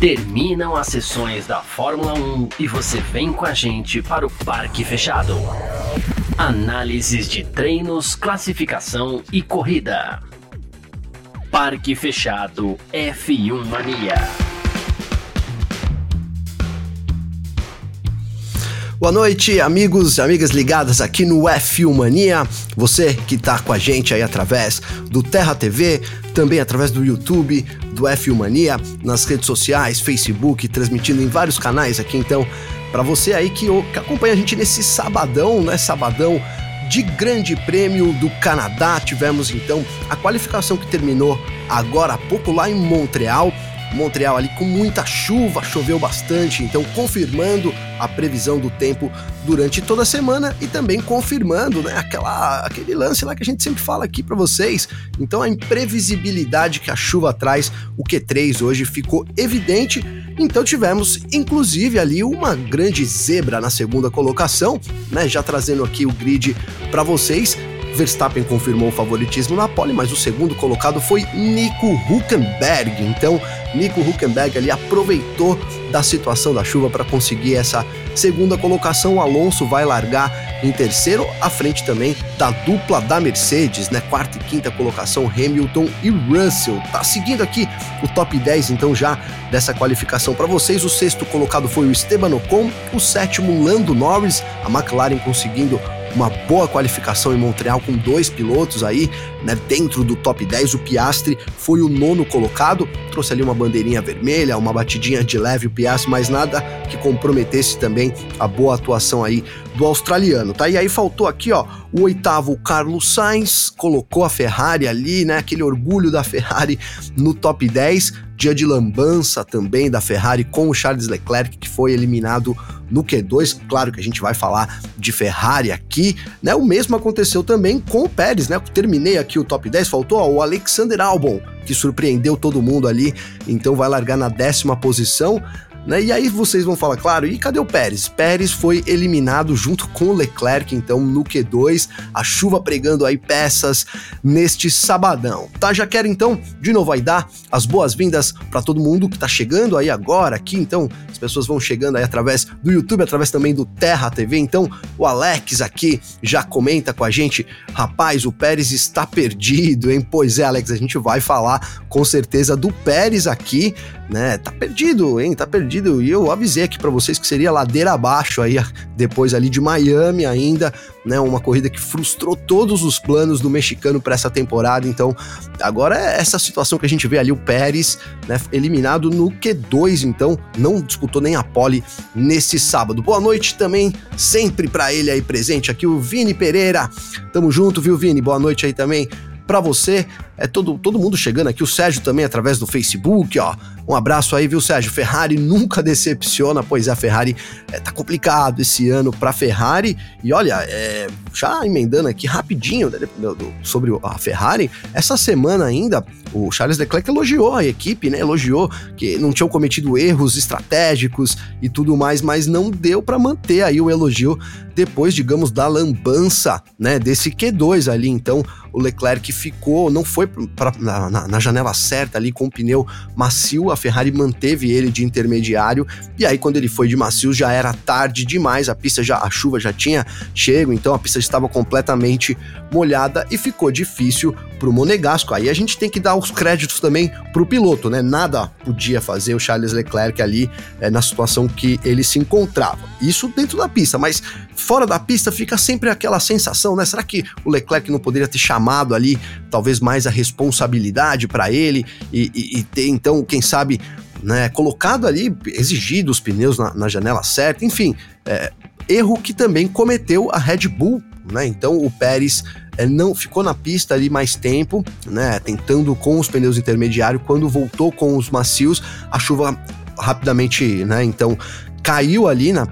Terminam as sessões da Fórmula 1 e você vem com a gente para o Parque Fechado. Análises de treinos, classificação e corrida. Parque Fechado F1 Mania. Boa noite, amigos e amigas ligadas aqui no F1 Mania. Você que está com a gente aí através do Terra TV, também através do YouTube, do F1 Mania, nas redes sociais, Facebook, transmitindo em vários canais aqui. Então, para você aí que, que acompanha a gente nesse sabadão, né? Sabadão de Grande Prêmio do Canadá. Tivemos então a qualificação que terminou agora há pouco lá em Montreal. Montreal ali com muita chuva, choveu bastante, então confirmando a previsão do tempo durante toda a semana e também confirmando, né, aquela, aquele lance lá que a gente sempre fala aqui para vocês. Então a imprevisibilidade que a chuva traz, o Q3 hoje ficou evidente. Então tivemos inclusive ali uma grande zebra na segunda colocação, né, já trazendo aqui o grid para vocês. Verstappen confirmou o favoritismo na pole, mas o segundo colocado foi Nico Huckenberg. Então, Nico Huckenberg ali aproveitou da situação da chuva para conseguir essa segunda colocação. O Alonso vai largar em terceiro, à frente também da dupla da Mercedes, né? Quarta e quinta colocação, Hamilton e Russell. Tá seguindo aqui o top 10, então, já dessa qualificação para vocês. O sexto colocado foi o Esteban Ocon, o sétimo, Lando Norris, a McLaren conseguindo uma boa qualificação em Montreal com dois pilotos aí, né, dentro do top 10. O Piastri foi o nono colocado, trouxe ali uma bandeirinha vermelha, uma batidinha de leve o Piastri, mas nada que comprometesse também a boa atuação aí do australiano, tá? E aí faltou aqui, ó, o oitavo, Carlos Sainz, colocou a Ferrari ali, né, aquele orgulho da Ferrari no top 10 dia de lambança também da Ferrari com o Charles Leclerc, que foi eliminado no Q2. Claro que a gente vai falar de Ferrari aqui, né? O mesmo aconteceu também com o Pérez, né? Terminei aqui o top 10, faltou ó, o Alexander Albon, que surpreendeu todo mundo ali, então vai largar na décima posição. Né? E aí vocês vão falar, claro, e cadê o Pérez? Pérez foi eliminado junto com o Leclerc, então, no Q2, a chuva pregando aí peças neste sabadão. Tá, já quero então, de novo aí dar as boas-vindas para todo mundo que tá chegando aí agora aqui, então, as pessoas vão chegando aí através do YouTube, através também do Terra TV, então, o Alex aqui já comenta com a gente, rapaz, o Pérez está perdido, hein? Pois é, Alex, a gente vai falar com certeza do Pérez aqui, né? Tá perdido, hein? Tá perdido perdido e eu avisei aqui para vocês que seria ladeira abaixo aí depois ali de Miami ainda, né? Uma corrida que frustrou todos os planos do mexicano para essa temporada. Então, agora é essa situação que a gente vê ali o Pérez, né, eliminado no Q2, então não disputou nem a pole nesse sábado. Boa noite também sempre para ele aí presente aqui o Vini Pereira. Tamo junto, viu, Vini? Boa noite aí também para você. É todo, todo mundo chegando aqui, o Sérgio também através do Facebook, ó. Um abraço aí, viu, Sérgio? Ferrari nunca decepciona, pois é, a Ferrari é, tá complicado esse ano pra Ferrari. E olha, é, já emendando aqui rapidinho né, sobre a Ferrari, essa semana ainda o Charles Leclerc elogiou a equipe, né? Elogiou que não tinham cometido erros estratégicos e tudo mais, mas não deu para manter aí o elogio depois, digamos, da lambança, né? Desse Q2 ali. Então, o Leclerc ficou, não foi na, na, janela certa ali com o pneu macio, a Ferrari manteve ele de intermediário, e aí quando ele foi de macio já era tarde demais, a pista já, a chuva já tinha chego, então a pista estava completamente molhada e ficou difícil pro Monegasco. Aí a gente tem que dar os créditos também pro piloto, né? Nada podia fazer o Charles Leclerc ali é, na situação que ele se encontrava. Isso dentro da pista, mas fora da pista fica sempre aquela sensação, né? Será que o Leclerc não poderia ter chamado ali talvez mais a responsabilidade para ele e, e, e ter então, quem sabe, né, colocado ali, exigido os pneus na, na janela certa, enfim, é, erro que também cometeu a Red Bull, né? Então o Pérez é, não ficou na pista ali mais tempo, né? Tentando com os pneus intermediários, quando voltou com os macios, a chuva rapidamente, né? Então caiu ali, na,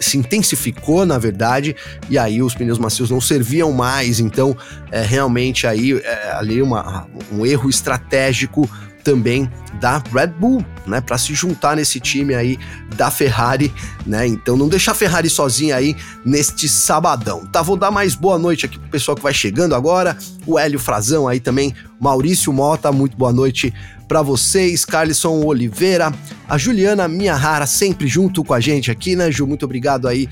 se intensificou na verdade, e aí os pneus macios não serviam mais, então é, realmente aí é, ali uma, um erro estratégico também da Red Bull, né, para se juntar nesse time aí da Ferrari, né? Então não deixar a Ferrari sozinha aí neste sabadão. Tá, vou dar mais boa noite aqui pro pessoal que vai chegando agora. O Hélio Frazão aí também, Maurício Mota, muito boa noite para vocês, Carlson Oliveira, a Juliana Minha Rara sempre junto com a gente aqui, né, Ju? Muito obrigado aí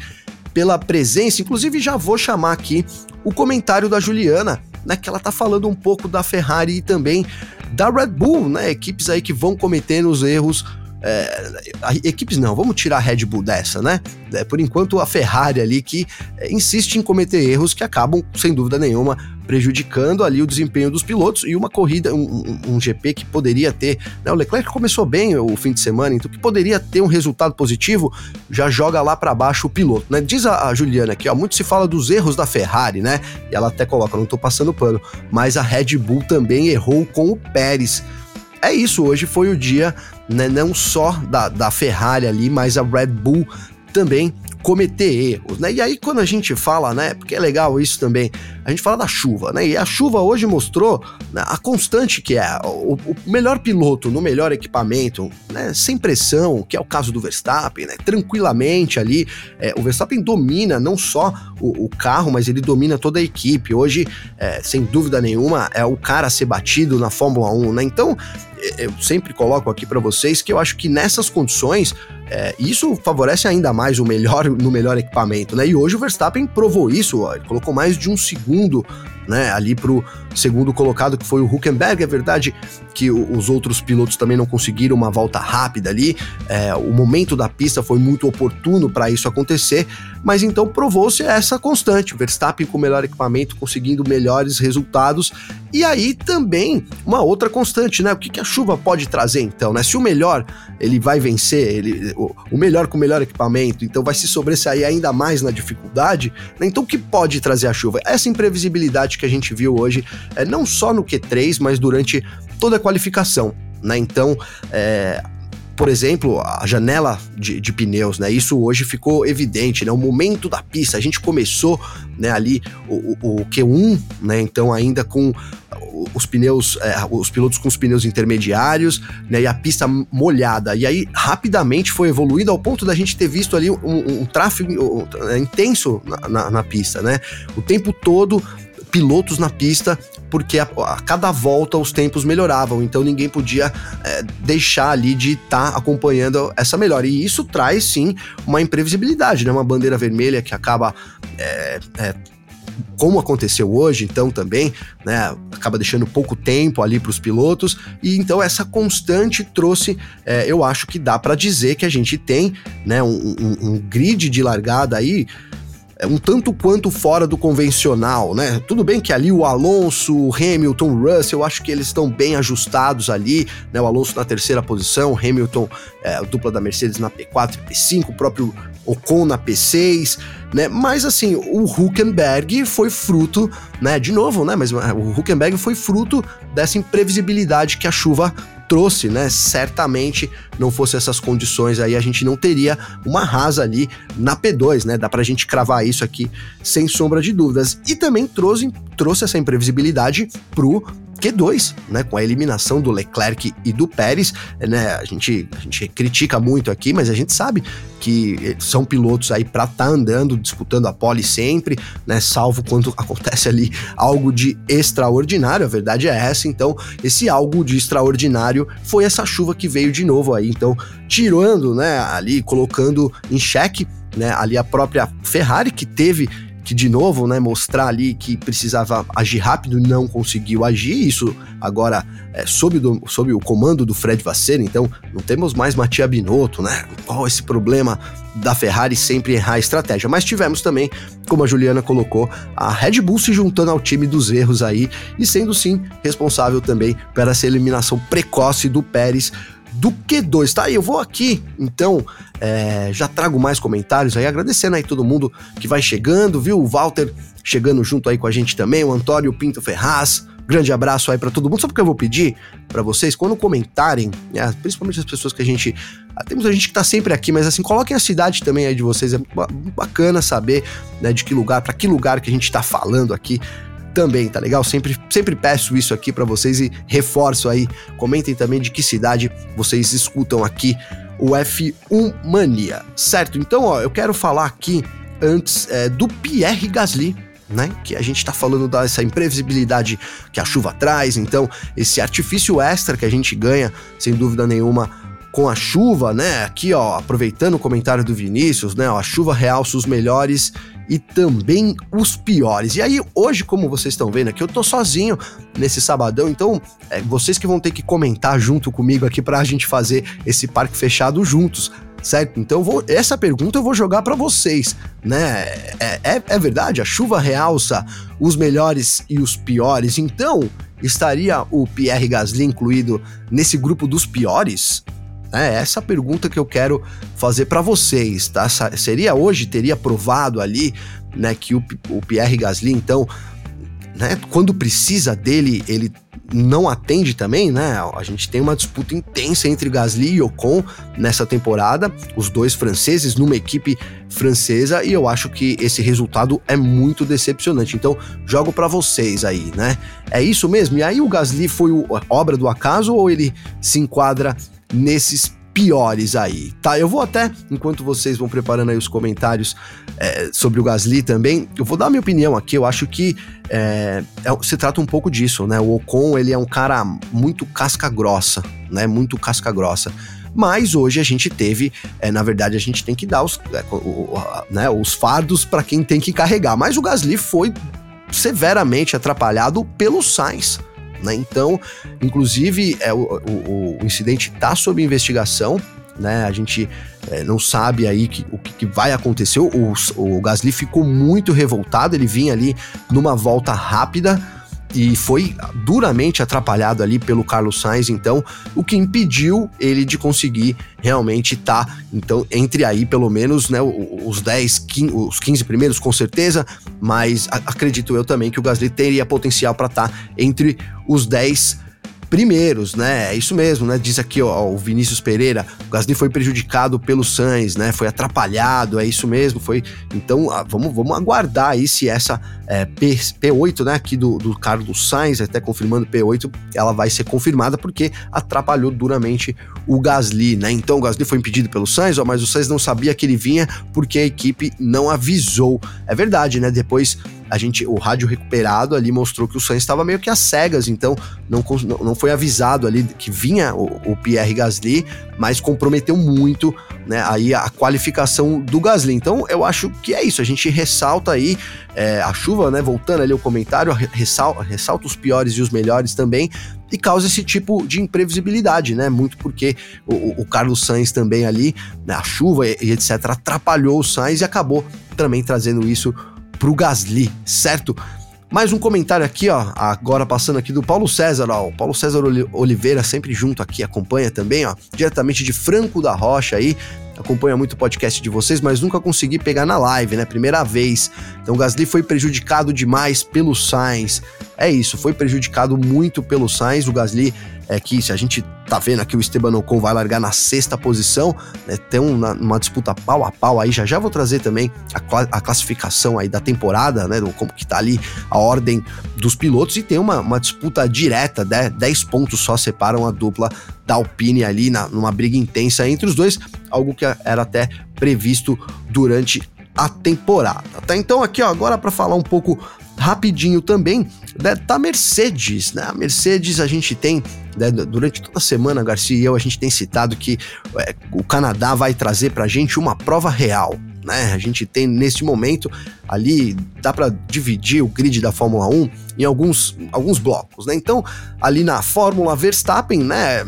pela presença. Inclusive já vou chamar aqui o comentário da Juliana, né, que ela tá falando um pouco da Ferrari e também da Red Bull, né? Equipes aí que vão cometendo os erros é, equipes não, vamos tirar a Red Bull dessa, né? É, por enquanto a Ferrari ali que é, insiste em cometer erros que acabam, sem dúvida nenhuma, prejudicando ali o desempenho dos pilotos e uma corrida, um, um, um GP que poderia ter. Né, o Leclerc começou bem o fim de semana, então que poderia ter um resultado positivo, já joga lá para baixo o piloto, né? Diz a, a, Juliana aqui, ó, muito se fala dos erros da Ferrari, né? E ela até coloca, não tô passando pano, mas a Red Bull também errou com o Pérez é isso, hoje foi o dia, né, não só da, da Ferrari ali, mas a Red Bull também cometer erros, né? E aí quando a gente fala, né, porque é legal isso também, a gente fala da chuva, né? E a chuva hoje mostrou né, a constante que é o, o, melhor piloto no melhor equipamento, né, sem pressão, que é o caso do Verstappen, né? Tranquilamente ali, é, o Verstappen domina não só o, o, carro, mas ele domina toda a equipe. Hoje, é, sem dúvida nenhuma, é o cara a ser batido na Fórmula 1, né? Então, eu sempre coloco aqui para vocês que eu acho que nessas condições é, isso favorece ainda mais o melhor no melhor equipamento, né? E hoje o Verstappen provou isso, ó, ele colocou mais de um segundo né, ali pro segundo colocado, que foi o Huckenberg. É verdade que os outros pilotos também não conseguiram uma volta rápida ali. É, o momento da pista foi muito oportuno para isso acontecer, mas então provou-se essa constante. O Verstappen com o melhor equipamento, conseguindo melhores resultados. E aí também uma outra constante, né? O que, que a chuva pode trazer então, né? Se o melhor ele vai vencer, ele, o, melhor com o melhor equipamento, então vai se sobressair ainda mais na dificuldade, né? Então o que pode trazer a chuva? Essa imprevisibilidade que a gente viu hoje, é, não só no Q3, mas durante toda a qualificação. Né? Então, é, por exemplo, a janela de, de, pneus, né? Isso hoje ficou evidente, né? O momento da pista, a gente começou, né? Ali o, o, o Q1, né? Então ainda com os pneus, é, os pilotos com os pneus intermediários, né? E a pista molhada. E aí rapidamente foi evoluindo ao ponto da gente ter visto ali um, um, tráfego um, intenso na, na, na pista, né? O tempo todo pilotos na pista, porque a, a, cada volta os tempos melhoravam, então ninguém podia é, deixar ali de estar tá acompanhando essa melhora. E isso traz sim uma imprevisibilidade, né? Uma bandeira vermelha que acaba. É, é, como aconteceu hoje, então também, né, acaba deixando pouco tempo ali para os pilotos, e então essa constante trouxe, é, eu acho que dá para dizer que a gente tem, né, um, um, um grid de largada aí um tanto quanto fora do convencional, né? Tudo bem que ali o Alonso, o Hamilton, o Russell, eu acho que eles estão bem ajustados ali, né? O Alonso na terceira posição, Hamilton, é, a dupla da Mercedes na P4 e P5, o próprio Ocon na P6, né? Mas assim, o Huckenberg foi fruto, né? De novo, né? Mas é, o Huckenberg foi fruto dessa imprevisibilidade que a chuva trouxe, né? Certamente não fosse essas condições aí, a gente não teria uma rasa ali na P2, né? Dá pra gente cravar isso aqui sem sombra de dúvidas. E também trouxe, trouxe essa imprevisibilidade pro Q2, né, com a eliminação do Leclerc e do Pérez, né, a gente, a gente critica muito aqui, mas a gente sabe que são pilotos aí para estar tá andando, disputando a pole sempre, né, salvo quando acontece ali algo de extraordinário, a verdade é essa, então esse algo de extraordinário foi essa chuva que veio de novo aí, então tirando, né, ali, colocando em xeque, né, ali a própria Ferrari que teve que de novo, né, mostrar ali que precisava agir rápido e não conseguiu agir. Isso agora é sob, do, sob o comando do Fred Vasseur, então não temos mais Mattia Binotto, né? Qual esse problema da Ferrari sempre errar a estratégia? Mas tivemos também, como a Juliana colocou, a Red Bull se juntando ao time dos erros aí e sendo sim responsável também pela essa eliminação precoce do Pérez do Q2, tá? E eu vou aqui, então, é, já trago mais comentários aí, agradecendo aí todo mundo que vai chegando, viu? O Walter chegando junto aí com a gente também, o Antônio Pinto Ferraz. Grande abraço aí para todo mundo. Sabe o que eu vou pedir para vocês? Quando comentarem, né, principalmente as pessoas que a gente. Ah, temos a gente que tá sempre aqui, mas assim, coloquem a cidade também aí de vocês. É bacana saber né, de que lugar, para que lugar que a gente tá falando aqui também, tá legal? Sempre, sempre peço isso aqui para vocês e reforço aí. Comentem também de que cidade vocês escutam aqui o F1 Mania, certo? Então, ó, eu quero falar aqui antes é, do Pierre Gasly, né? Que a gente está falando dessa imprevisibilidade que a chuva traz, então esse artifício extra que a gente ganha, sem dúvida nenhuma, com a chuva, né? Aqui, ó, aproveitando o comentário do Vinícius, né? Ó, a chuva realça os melhores e também os piores. E aí, hoje, como vocês estão vendo aqui, eu tô sozinho nesse sabadão, então é vocês que vão ter que comentar junto comigo aqui pra gente fazer esse parque fechado juntos certo? Então vou, essa pergunta eu vou jogar para vocês, né? É, é, é, verdade, a chuva realça os melhores e os piores, então estaria o Pierre Gasly incluído nesse grupo dos piores? É essa pergunta que eu quero fazer para vocês, tá? Seria hoje, teria provado ali, né, que o, o Pierre Gasly, então, né, quando precisa dele, ele não atende também, né? A gente tem uma disputa intensa entre Gasly e Ocon nessa temporada, os dois franceses numa equipe francesa, e eu acho que esse resultado é muito decepcionante. Então, jogo para vocês aí, né? É isso mesmo? E aí o Gasly foi obra do acaso ou ele se enquadra nesses piores aí, tá? Eu vou até, enquanto vocês vão preparando aí os comentários é, sobre o Gasly também, eu vou dar minha opinião aqui. Eu acho que é, é, se trata um pouco disso, né? O Ocon, ele é um cara muito casca grossa, né? Muito casca grossa. Mas hoje a gente teve, é, na verdade, a gente tem que dar os, é, o, né, os fardos para quem tem que carregar. Mas o Gasly foi severamente atrapalhado pelo Sainz. Né? Então, inclusive, é, o, o, o incidente está sob investigação. Né? A gente é, não sabe aí que, o que, que vai acontecer. O, o Gasly ficou muito revoltado, ele vinha ali numa volta rápida e foi duramente atrapalhado ali pelo Carlos Sainz, então, o que impediu ele de conseguir realmente estar, tá, então, entre aí pelo menos, né, os 10, 15, os 15 primeiros com certeza, mas acredito eu também que o Gasly teria potencial para estar tá entre os 10 primeiros, né? É isso mesmo, né? Diz aqui ó, o Vinícius Pereira, o Gasly foi prejudicado pelo Sainz, né? Foi atrapalhado, é isso mesmo, foi. Então, ah, vamos, vamos aguardar aí se essa é, P, P8, né, aqui do, do Carlos Sainz, até confirmando P8, ela vai ser confirmada porque atrapalhou duramente o Gasly, né? Então, o Gasly foi impedido pelo Sainz, ó, mas o Sainz não sabia que ele vinha porque a equipe não avisou. É verdade, né? Depois a gente, o rádio recuperado ali mostrou que o Sainz estava meio que às cegas, então não, não foi avisado ali que vinha o, o Pierre Gasly, mas comprometeu muito né, aí a qualificação do Gasly. Então eu acho que é isso, a gente ressalta aí é, a chuva, né, voltando ali o comentário, ressalta, os piores e os melhores também, e causa esse tipo de imprevisibilidade, né? Muito porque o, o Carlos Sainz também ali, né, a chuva e etc, atrapalhou o Sainz e acabou também trazendo isso pro Gasly, certo? Mais um comentário aqui, ó, agora passando aqui do Paulo César, ó, o Paulo César Oliveira sempre junto aqui, acompanha também, ó, diretamente de Franco da Rocha aí, acompanha muito o podcast de vocês, mas nunca consegui pegar na live, né? Primeira vez. Então o Gasly foi prejudicado demais pelo Sainz. É isso, foi prejudicado muito pelo Sainz. O Gasly é que se a gente tá vendo aqui o Esteban Ocon vai largar na sexta posição, né, tem uma, uma, disputa pau a pau aí, já já vou trazer também a, a, classificação aí da temporada, né, do, como que tá ali a ordem dos pilotos e tem uma, uma disputa direta, né, 10 pontos só separam a dupla da Alpine ali na, numa briga intensa entre os dois, algo que era até previsto durante a temporada, tá? Então aqui, ó, agora para falar um pouco rapidinho também né, da Mercedes, né? A Mercedes a gente tem né, durante toda a semana, Garcia e eu, a gente tem citado que é, o Canadá vai trazer para a gente uma prova real, né? A gente tem neste momento ali dá para dividir o grid da Fórmula 1 em alguns, alguns blocos, né? Então, ali na Fórmula Verstappen, né?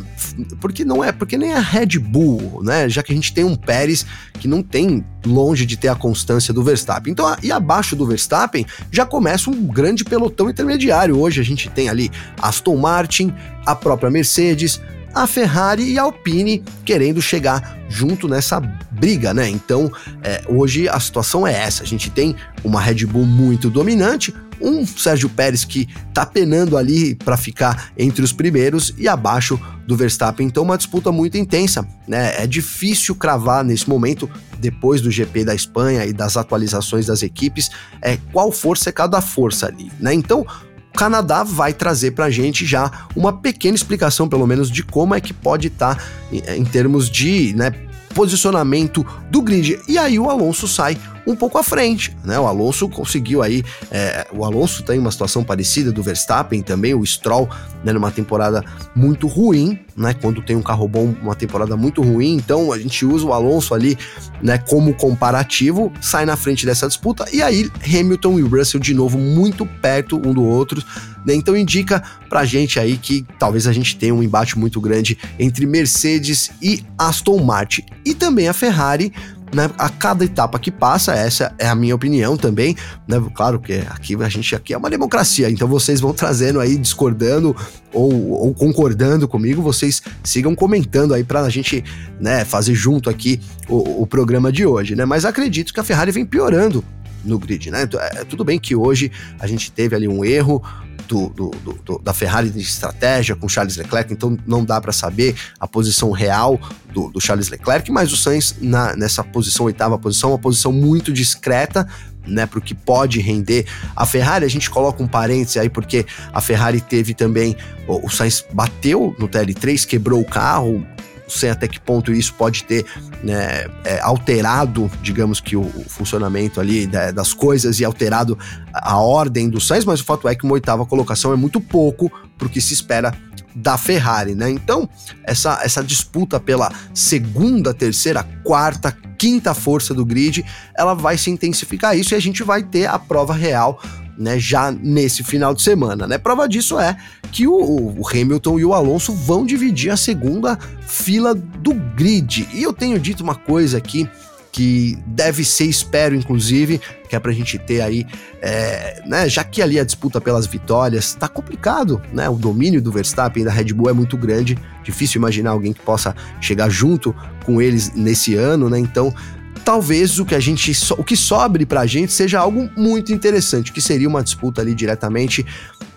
Porque não é, porque nem a Red Bull, né? Já que a gente tem um Pérez que não tem longe de ter a constância do Verstappen. Então, e abaixo do Verstappen já começa um grande pelotão intermediário. Hoje a gente tem ali Aston Martin, a própria Mercedes, a Ferrari e a Alpine querendo chegar junto nessa briga, né? Então, é, hoje a situação é essa: a gente tem uma Red Bull muito dominante, um Sérgio Pérez que tá penando ali para ficar entre os primeiros e abaixo do Verstappen. Então, uma disputa muito intensa, né? É difícil cravar nesse momento, depois do GP da Espanha e das atualizações das equipes, é qual força é cada força ali, né? Então, o Canadá vai trazer para a gente já uma pequena explicação, pelo menos, de como é que pode estar tá, em, em termos de né, posicionamento do grid. E aí o Alonso sai um pouco à frente, né? O Alonso conseguiu aí, é, o Alonso tem uma situação parecida do Verstappen também, o Stroll, né, numa temporada muito ruim, né? Quando tem um carro bom, uma temporada muito ruim, então a gente usa o Alonso ali, né, como comparativo, sai na frente dessa disputa e aí Hamilton e Russell de novo muito perto um do outro, né? Então indica pra gente aí que talvez a gente tenha um embate muito grande entre Mercedes e Aston Martin e também a Ferrari né, a cada etapa que passa, essa é a minha opinião também, né, claro que aqui a gente aqui é uma democracia, então vocês vão trazendo aí, discordando ou, ou concordando comigo, vocês sigam comentando aí para a gente, né, fazer junto aqui o, o programa de hoje, né, mas acredito que a Ferrari vem piorando no grid, né? É, tudo bem que hoje a gente teve ali um erro, do, do, do, da Ferrari de estratégia com Charles Leclerc, então não dá para saber a posição real do, Charles Leclerc, mas o Sainz na, nessa posição, oitava posição, uma posição muito discreta, né, para o que pode render a Ferrari. A gente coloca um parêntese aí, porque a Ferrari teve também. O, Sainz bateu no TL3, quebrou o carro, sei até que ponto isso pode ter né, é, alterado, digamos que o, o funcionamento ali da, das coisas e alterado a, ordem do Sainz, mas o fato é que uma oitava colocação é muito pouco para o que se espera da Ferrari, né? Então, essa, essa disputa pela segunda, terceira, quarta, quinta força do grid, ela vai se intensificar isso e a gente vai ter a prova real né, já nesse final de semana. Né? Prova disso é que o, o, Hamilton e o Alonso vão dividir a segunda fila do grid. E eu tenho dito uma coisa aqui que deve ser, espero, inclusive, que é pra gente ter aí, é, né, já que ali a disputa pelas vitórias tá complicado, né, o domínio do Verstappen e da Red Bull é muito grande, difícil imaginar alguém que possa chegar junto com eles nesse ano, né, então talvez o que a gente o que sobre pra gente seja algo muito interessante, que seria uma disputa ali diretamente,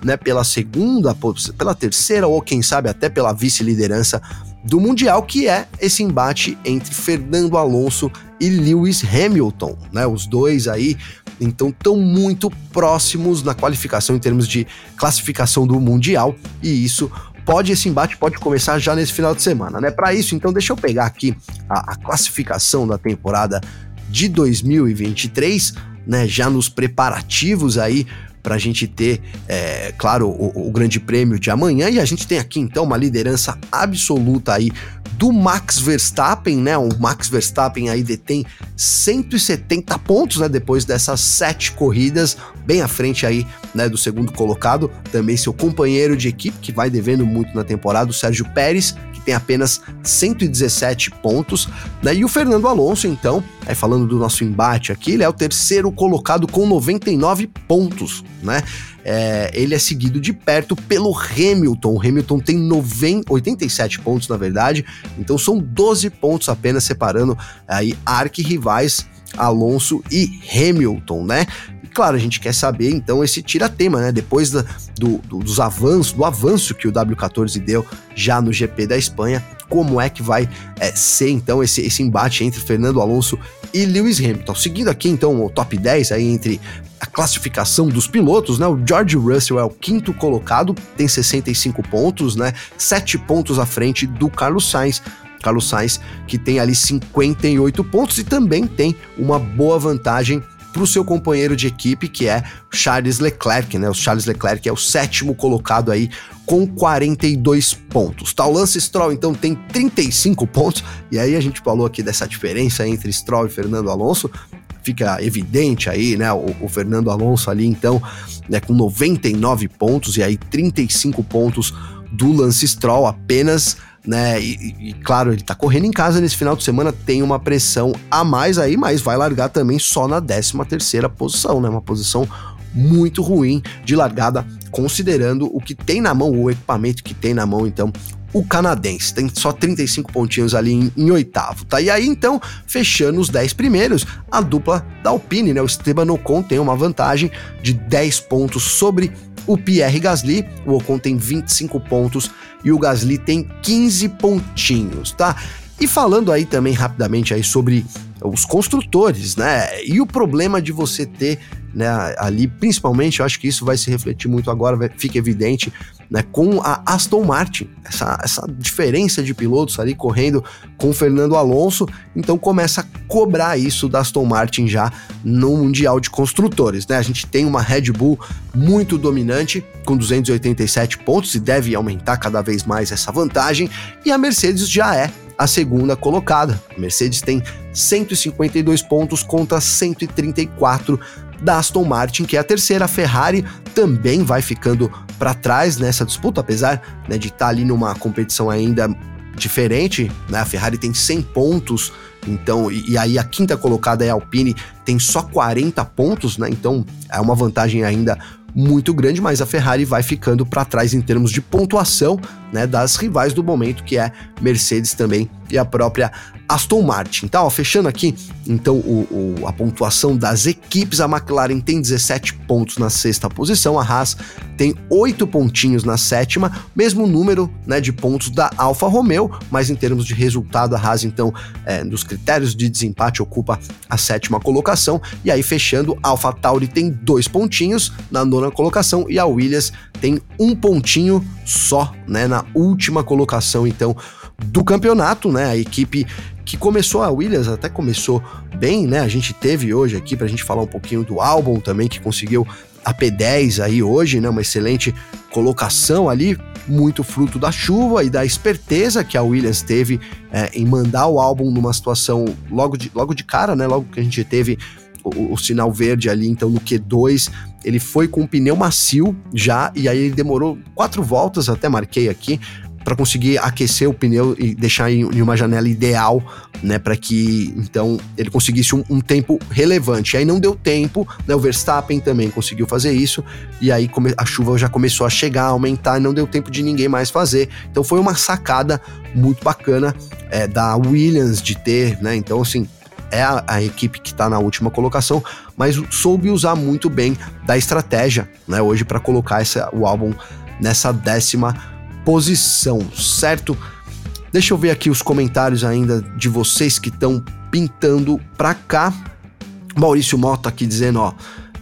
né, pela segunda, pela terceira ou quem sabe até pela vice-liderança do mundial, que é esse embate entre Fernando Alonso e Lewis Hamilton, né? Os dois aí então estão muito próximos na qualificação em termos de classificação do mundial e isso pode esse embate pode começar já nesse final de semana, né? Para isso, então deixa eu pegar aqui a, a classificação da temporada de 2023, né? Já nos preparativos aí para a gente ter, é, claro, o, o, Grande Prêmio de amanhã. E a gente tem aqui então uma liderança absoluta aí do Max Verstappen, né? O Max Verstappen aí detém 170 pontos, né? Depois dessas sete corridas, bem à frente aí, né? Do segundo colocado. Também seu companheiro de equipe, que vai devendo muito na temporada, o Sérgio Pérez, tem apenas 117 pontos, né? E o Fernando Alonso, então, aí falando do nosso embate aqui, ele é o terceiro colocado com 99 pontos, né? É, ele é seguido de perto pelo Hamilton. O Hamilton tem 90, 87 pontos, na verdade, então são 12 pontos apenas separando aí arquirrivais Alonso e Hamilton, né? Claro, a gente quer saber então esse tira-tema, né? Depois do, do, dos avanços, do avanço que o W14 deu já no GP da Espanha, como é que vai é, ser então esse, esse embate entre Fernando Alonso e Lewis Hamilton. Seguindo aqui então o top 10 aí entre a classificação dos pilotos, né? O George Russell é o quinto colocado, tem 65 pontos, né? 7 pontos à frente do Carlos Sainz. Carlos Sainz, que tem ali 58 pontos e também tem uma boa vantagem para o seu companheiro de equipe, que é Charles Leclerc, né? O Charles Leclerc é o sétimo colocado aí com 42 pontos. Tá, o Lance Stroll então tem 35 pontos, e aí a gente falou aqui dessa diferença entre Stroll e Fernando Alonso, fica evidente aí, né? O, o, Fernando Alonso ali, então, né, com 99 pontos e aí 35 pontos do Lance Stroll apenas né? E, e, claro, ele tá correndo em casa nesse final de semana, tem uma pressão a mais aí, mas vai largar também só na 13 terceira posição, né? Uma posição muito ruim de largada, considerando o que tem na mão, o equipamento que tem na mão, então, o canadense. Tem só 35 pontinhos ali em, em, oitavo, tá? E aí, então, fechando os 10 primeiros, a dupla da Alpine, né? O Esteban Ocon tem uma vantagem de 10 pontos sobre o Pierre Gasly. O Ocon tem 25 pontos e o Gasly tem 15 pontinhos, tá? E falando aí também rapidamente aí sobre os construtores, né? E o problema de você ter né, ali, principalmente, eu acho que isso vai se refletir muito agora, fica evidente, né, com a Aston Martin, essa, essa diferença de pilotos ali correndo com Fernando Alonso, então começa a cobrar isso da Aston Martin já no Mundial de Construtores, né? A gente tem uma Red Bull muito dominante, com 287 pontos, e deve aumentar cada vez mais essa vantagem, e a Mercedes já é a segunda colocada. A Mercedes tem 152 pontos contra 134 da Aston Martin, que é a terceira. A Ferrari também vai ficando para trás nessa disputa, apesar né, de estar tá ali numa competição ainda diferente. Né? A Ferrari tem 100 pontos, então e, e, aí a quinta colocada é a Alpine, tem só 40 pontos, né? Então é uma vantagem ainda muito grande, mas a Ferrari vai ficando para trás em termos de pontuação, né, das rivais do momento, que é Mercedes também e a própria Aston Martin. Tá, ó, fechando aqui, então, o, o, a pontuação das equipes, a McLaren tem 17 pontos na sexta posição, a Haas tem 8 pontinhos na sétima, mesmo número né, de pontos da Alfa Romeo, mas em termos de resultado, a Haas, então, é, nos critérios de desempate, ocupa a sétima colocação, e aí fechando, a Alfa Tauri tem dois pontinhos na nona colocação, e a Williams tem um pontinho só, né, na última colocação, então, do campeonato, né? A equipe que começou a Williams até começou bem, né? A gente teve hoje aqui para a gente falar um pouquinho do álbum também que conseguiu a P10 aí hoje, né? Uma excelente colocação ali, muito fruto da chuva e da esperteza que a Williams teve é, em mandar o álbum numa situação logo de, logo de cara, né? Logo que a gente teve o, o, sinal verde ali, então no Q2 ele foi com um pneu macio já, e aí ele demorou quatro voltas, até marquei aqui, para conseguir aquecer o pneu e deixar em, em uma janela ideal, né, para que então ele conseguisse um, um, tempo relevante. Aí não deu tempo, né, o Verstappen também conseguiu fazer isso e aí a chuva já começou a chegar, a aumentar e não deu tempo de ninguém mais fazer. Então foi uma sacada muito bacana é, da Williams de ter, né, então assim é a, a equipe que está na última colocação, mas soube usar muito bem da estratégia, né, hoje para colocar essa, o álbum nessa décima posição, certo? Deixa eu ver aqui os comentários ainda de vocês que estão pintando pra cá. Maurício Mota aqui dizendo, ó,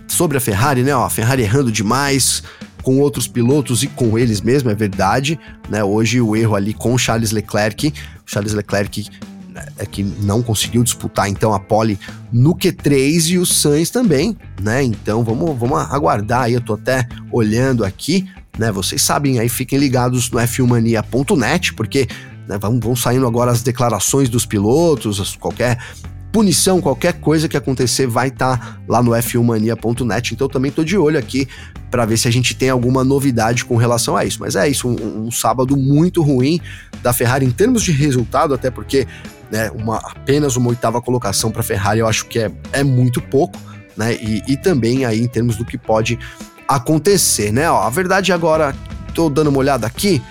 sobre a Ferrari, né? Ó, a Ferrari errando demais com outros pilotos e com eles mesmo, é verdade, né? Hoje o erro ali com Charles Leclerc, Charles Leclerc é que não conseguiu disputar então a pole no Q3 e o Sainz também, né? Então vamos, vamos aguardar aí, eu tô até olhando aqui, né? Vocês sabem aí, fiquem ligados no f1mania.net, porque né, vão, vão saindo agora as declarações dos pilotos, qualquer punição, qualquer coisa que acontecer vai estar tá lá no f1mania.net. Então também tô de olho aqui para ver se a gente tem alguma novidade com relação a isso. Mas é isso, um, um sábado muito ruim da Ferrari em termos de resultado, até porque né, uma, apenas uma oitava colocação para a Ferrari eu acho que é, é muito pouco, né? E, e também aí em termos do que pode acontecer, né? Ó, a verdade agora, tô dando uma olhada aqui,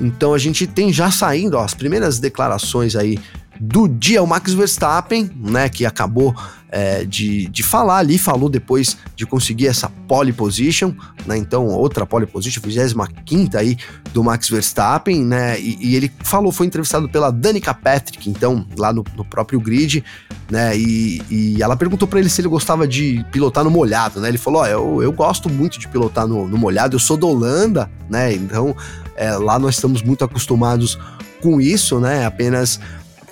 então a gente tem já saindo ó, as primeiras declarações aí do dia, o Max Verstappen, né, que acabou é, de, de falar ali, falou depois de conseguir essa pole position, né, então outra pole position, 25 aí do Max Verstappen, né, e, e, ele falou, foi entrevistado pela Danica Patrick, então, lá no, no próprio grid, né, e, e ela perguntou para ele se ele gostava de pilotar no molhado, né, ele falou, ó, eu, eu gosto muito de pilotar no, no molhado, eu sou da Holanda, né, então é, lá nós estamos muito acostumados com isso, né, apenas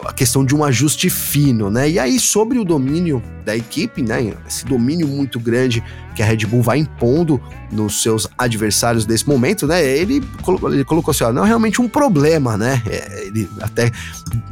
a questão de um ajuste fino, né? E aí, sobre o domínio da equipe, né? Esse domínio muito grande que a Red Bull vai impondo nos seus adversários desse momento, né? Ele, colocou, ele colocou assim: ó, não é realmente um problema, né? É, ele até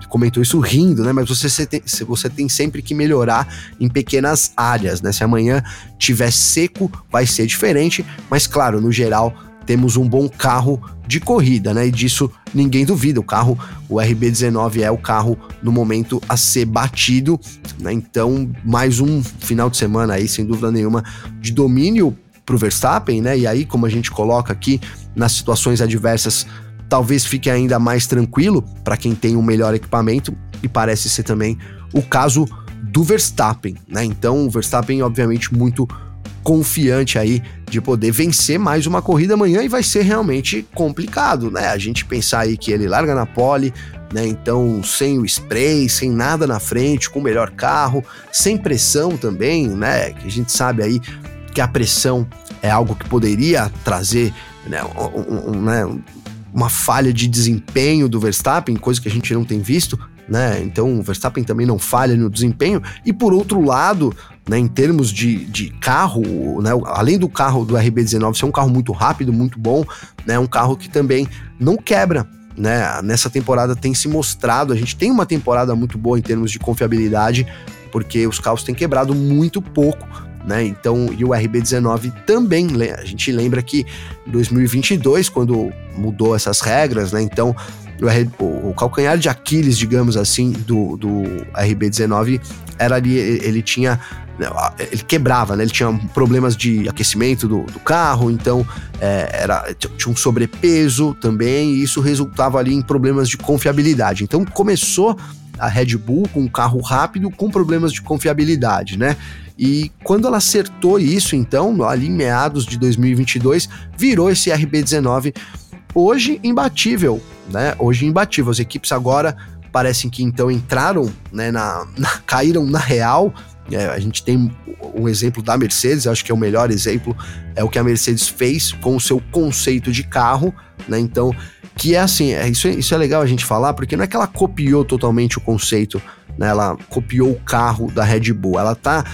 comentou isso rindo, né? Mas você tem, você tem sempre que melhorar em pequenas áreas, né? Se amanhã tiver seco, vai ser diferente, mas claro, no geral temos um bom carro de corrida, né? E disso ninguém duvida. O carro, o RB19 é o carro no momento a ser batido, né? Então, mais um final de semana aí, sem dúvida nenhuma, de domínio para o Verstappen, né? E aí, como a gente coloca aqui nas situações adversas talvez fique ainda mais tranquilo para quem tem um melhor equipamento e parece ser também o caso do Verstappen, né? Então, o Verstappen obviamente muito confiante aí de poder vencer mais uma corrida amanhã e vai ser realmente complicado, né? A gente pensar aí que ele larga na pole, né? Então, sem o spray, sem nada na frente, com o melhor carro, sem pressão também, né? Que a gente sabe aí que a pressão é algo que poderia trazer né, um, um, né, uma falha de desempenho do Verstappen, coisa que a gente não tem visto, né? Então o Verstappen também não falha no desempenho. E por outro lado, né, em termos de, de carro, né, além do carro do RB19 ser um carro muito rápido, muito bom, né, um carro que também não quebra. Né, nessa temporada tem se mostrado, a gente tem uma temporada muito boa em termos de confiabilidade, porque os carros têm quebrado muito pouco. Né? Então, e o RB19 também, a gente lembra que em 2022, quando mudou essas regras, né? Então, o, o, calcanhar de Aquiles, digamos assim, do, do RB19 era ali, ele tinha ele quebrava, né? Ele tinha problemas de aquecimento do, do carro, então é, era, tinha um sobrepeso também, e isso resultava ali em problemas de confiabilidade. Então começou a Red Bull com um carro rápido com problemas de confiabilidade, né? E quando ela acertou isso, então, ali em meados de 2022, virou esse RB19 hoje imbatível, né? Hoje imbatível. As equipes agora parecem que então entraram, né, na, na caíram na real. É, a gente tem um exemplo da Mercedes, acho que é o melhor exemplo, é o que a Mercedes fez com o seu conceito de carro, né? Então, que é assim, é, isso, é, isso é legal a gente falar, porque não é que ela copiou totalmente o conceito, né? Ela copiou o carro da Red Bull, ela tá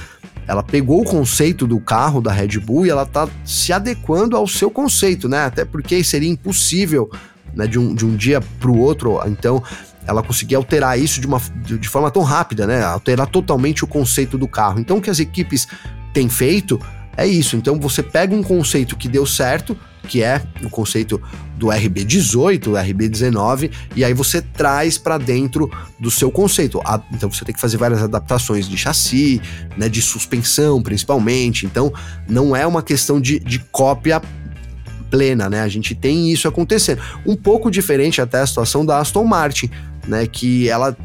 ela pegou o conceito do carro da Red Bull e ela tá se adequando ao seu conceito, né? Até porque seria impossível né, de, um, de um dia para o outro. Então, ela conseguia alterar isso de, uma, de, forma tão rápida, né? Alterar totalmente o conceito do carro. Então, o que as equipes têm feito é isso. Então, você pega um conceito que deu certo, que é o conceito do RB18, o RB19, e aí você traz para dentro do seu conceito. Então você tem que fazer várias adaptações de chassi, né, de suspensão principalmente. Então não é uma questão de, de cópia plena, né? A gente tem isso acontecendo. Um pouco diferente até a situação da Aston Martin, né? Que ela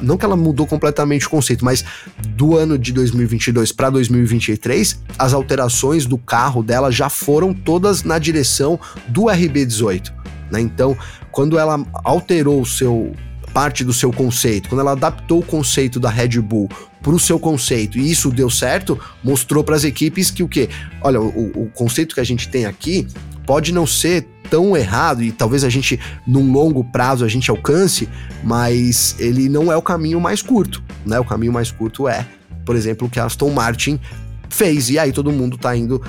não que ela mudou completamente o conceito, mas do ano de 2022 para 2023, as alterações do carro dela já foram todas na direção do RB18. Né? Então, quando ela alterou o seu parte do seu conceito, quando ela adaptou o conceito da Red Bull para o seu conceito e isso deu certo, mostrou para as equipes que o que, olha, o, o conceito que a gente tem aqui pode não ser tão errado e talvez a gente, num longo prazo, a gente alcance, mas ele não é o caminho mais curto, né? O caminho mais curto é, por exemplo, o que a Aston Martin fez, e aí todo mundo tá indo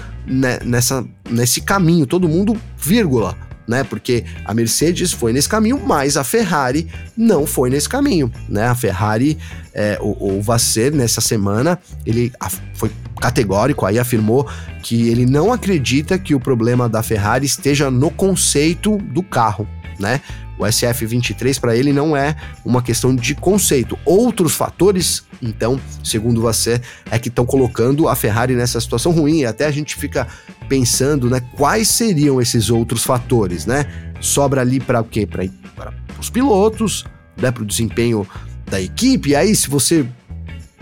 nessa, nesse caminho, todo mundo, vírgula, né? Porque a Mercedes foi nesse caminho, mas a Ferrari não foi nesse caminho, né? A Ferrari, é, o, o Vasser, nessa semana, ele foi categórico, aí afirmou que ele não acredita que o problema da Ferrari esteja no conceito do carro, né? O SF23 para ele não é uma questão de conceito. Outros fatores, então, segundo você, é que estão colocando a Ferrari nessa situação ruim. Até a gente fica pensando, né, quais seriam esses outros fatores, né? Sobra ali para o quê? Para os pilotos, né, para o desempenho da equipe. E aí, se você,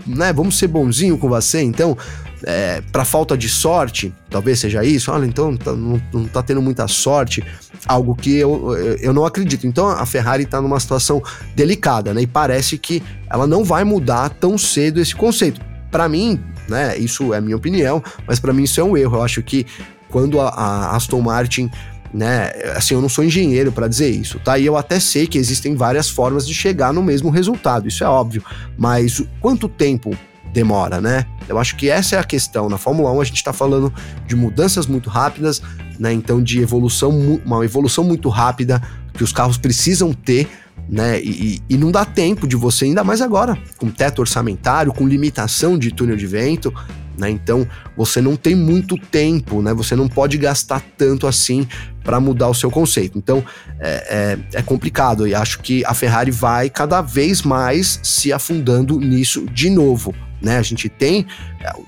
né, vamos ser bonzinho com você, então, é, para falta de sorte, talvez seja isso. Olha, então tá, não, não tá tendo muita sorte, algo que eu, eu não acredito. Então a Ferrari está numa situação delicada, né? E parece que ela não vai mudar tão cedo esse conceito. Para mim, né? Isso é minha opinião, mas para mim isso é um erro. Eu acho que quando a, a Aston Martin né? Assim, eu não sou engenheiro para dizer isso, tá? E eu até sei que existem várias formas de chegar no mesmo resultado, isso é óbvio. Mas quanto tempo demora, né? Eu acho que essa é a questão. Na Fórmula 1 a gente está falando de mudanças muito rápidas, né? Então de evolução, uma evolução muito rápida que os carros precisam ter, né? E, e, não dá tempo de você, ainda mais agora, com teto orçamentário, com limitação de túnel de vento, né? Então você não tem muito tempo, né? Você não pode gastar tanto assim para mudar o seu conceito. Então é, é, é, complicado e acho que a Ferrari vai cada vez mais se afundando nisso de novo. Né? A gente tem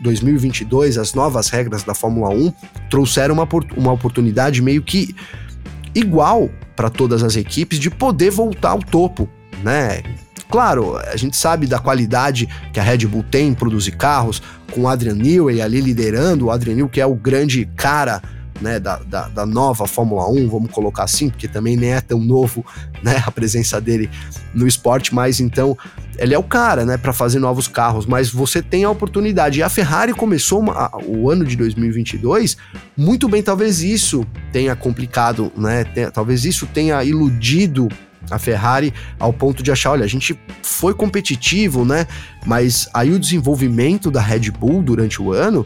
2022, é, as novas regras da Fórmula 1 trouxeram uma, uma oportunidade meio que igual para todas as equipes de poder voltar ao topo, né? Claro, a gente sabe da qualidade que a Red Bull tem em produzir carros, com o Adrian Newey ali liderando, o Adrian Newey que é o grande cara né, da, da, da, nova Fórmula 1, vamos colocar assim, porque também nem é tão novo né, a presença dele no esporte, mas então ele é o cara né, para fazer novos carros, mas você tem a oportunidade. E a Ferrari começou uma, o ano de 2022 muito bem, talvez isso tenha complicado, né, tenha, talvez isso tenha iludido a Ferrari ao ponto de achar, olha, a gente foi competitivo, né? Mas aí o desenvolvimento da Red Bull durante o ano